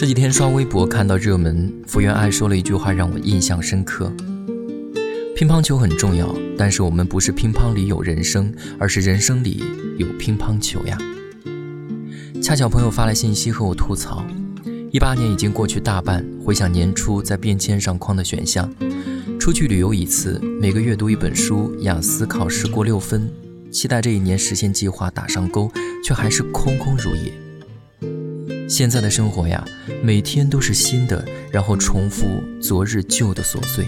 这几天刷微博看到热门，福原爱说了一句话让我印象深刻：乒乓球很重要，但是我们不是乒乓里有人生，而是人生里有乒乓球呀。恰巧朋友发来信息和我吐槽：一八年已经过去大半，回想年初在便签上框的选项，出去旅游一次，每个月读一本书，雅思考试过六分，期待这一年实现计划打上勾，却还是空空如也。现在的生活呀，每天都是新的，然后重复昨日旧的琐碎。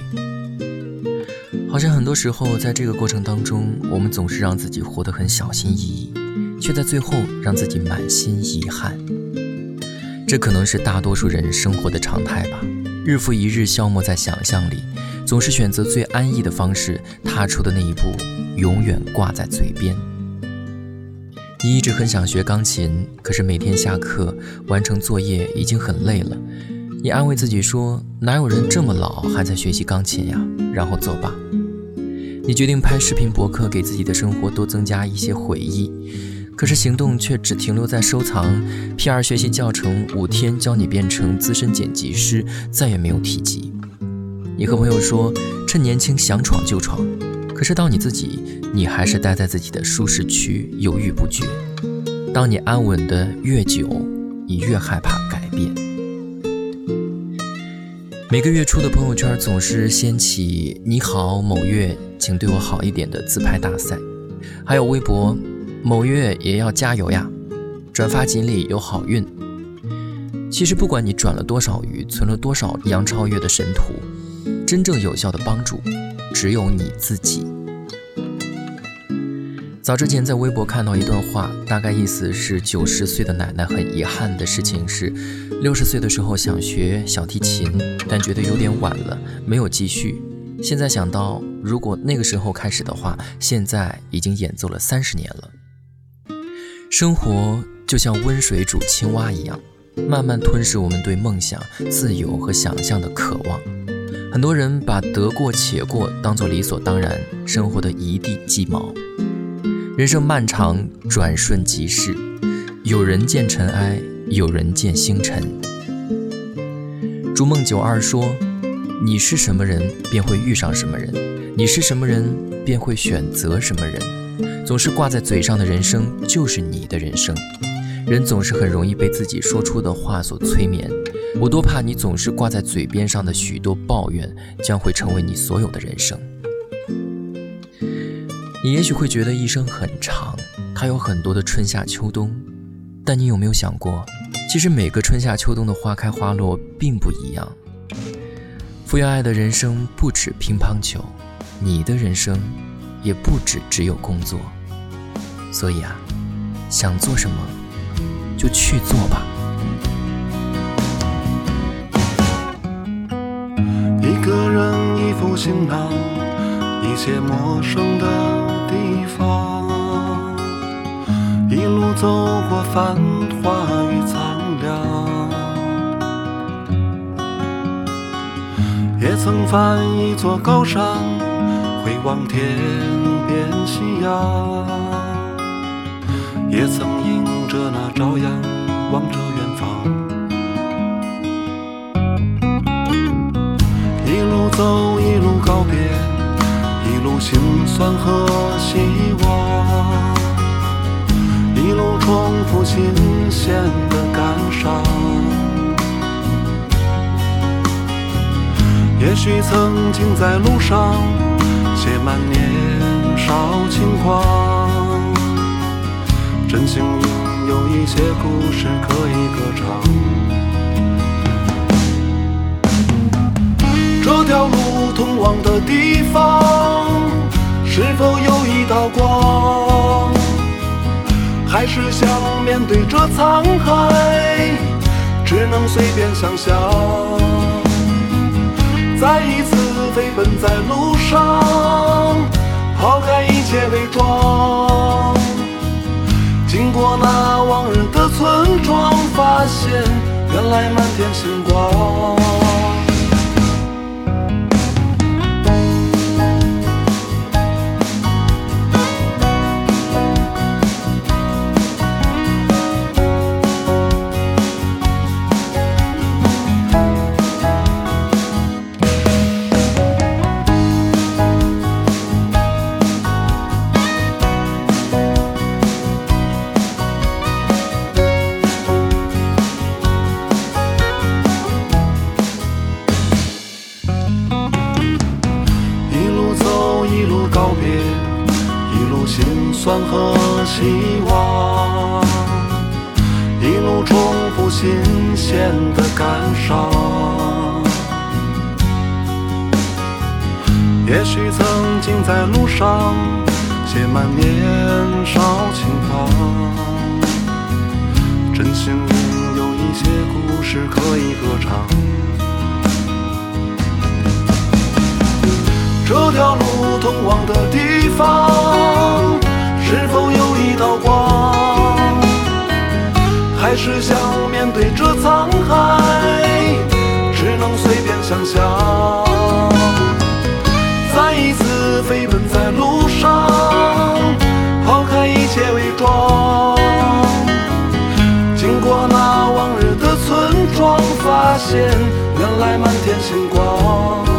好像很多时候，在这个过程当中，我们总是让自己活得很小心翼翼，却在最后让自己满心遗憾。这可能是大多数人生活的常态吧。日复一日消磨在想象里，总是选择最安逸的方式，踏出的那一步，永远挂在嘴边。你一直很想学钢琴，可是每天下课完成作业已经很累了。你安慰自己说：“哪有人这么老还在学习钢琴呀？”然后作罢。你决定拍视频博客，给自己的生活多增加一些回忆，可是行动却只停留在收藏。P.R. 学习教程五天教你变成资深剪辑师，再也没有提及。你和朋友说：“趁年轻想闯就闯。”可是到你自己，你还是待在自己的舒适区，犹豫不决。当你安稳的越久，你越害怕改变。每个月初的朋友圈总是掀起“你好，某月，请对我好一点”的自拍大赛，还有微博“某月也要加油呀”，转发锦鲤有好运。其实不管你转了多少鱼，存了多少杨超越的神图，真正有效的帮助。只有你自己。早之前在微博看到一段话，大概意思是九十岁的奶奶很遗憾的事情是，六十岁的时候想学小提琴，但觉得有点晚了，没有继续。现在想到，如果那个时候开始的话，现在已经演奏了三十年了。生活就像温水煮青蛙一样，慢慢吞噬我们对梦想、自由和想象的渴望。很多人把得过且过当作理所当然，生活的一地鸡毛。人生漫长，转瞬即逝，有人见尘埃，有人见星辰。逐梦九二说：“你是什么人，便会遇上什么人；你是什么人，便会选择什么人。总是挂在嘴上的人生，就是你的人生。人总是很容易被自己说出的话所催眠。”我多怕你总是挂在嘴边上的许多抱怨，将会成为你所有的人生。你也许会觉得一生很长，它有很多的春夏秋冬，但你有没有想过，其实每个春夏秋冬的花开花落并不一样。福原爱的人生不止乒乓球，你的人生也不止只有工作。所以啊，想做什么就去做吧。一个人一副行囊，一些陌生的地方，一路走过繁华与苍凉，也曾翻一座高山，回望天边夕阳，也曾因着那朝阳，望着远方。一路走一路告别，一路心酸和希望，一路重复新鲜的感伤。也许曾经在路上写满年少轻狂，真幸运有一些故事可以歌唱。这条路通往的地方，是否有一道光？还是想面对这沧海，只能随便想象？再一次飞奔在路上，来满天星光。新鲜的感伤。也许曾经在路上写满年少轻狂，真心里有一些故事可以歌唱。这条路通往的地方，飞奔在路上，抛开一切伪装。经过那往日的村庄，发现原来满天星光。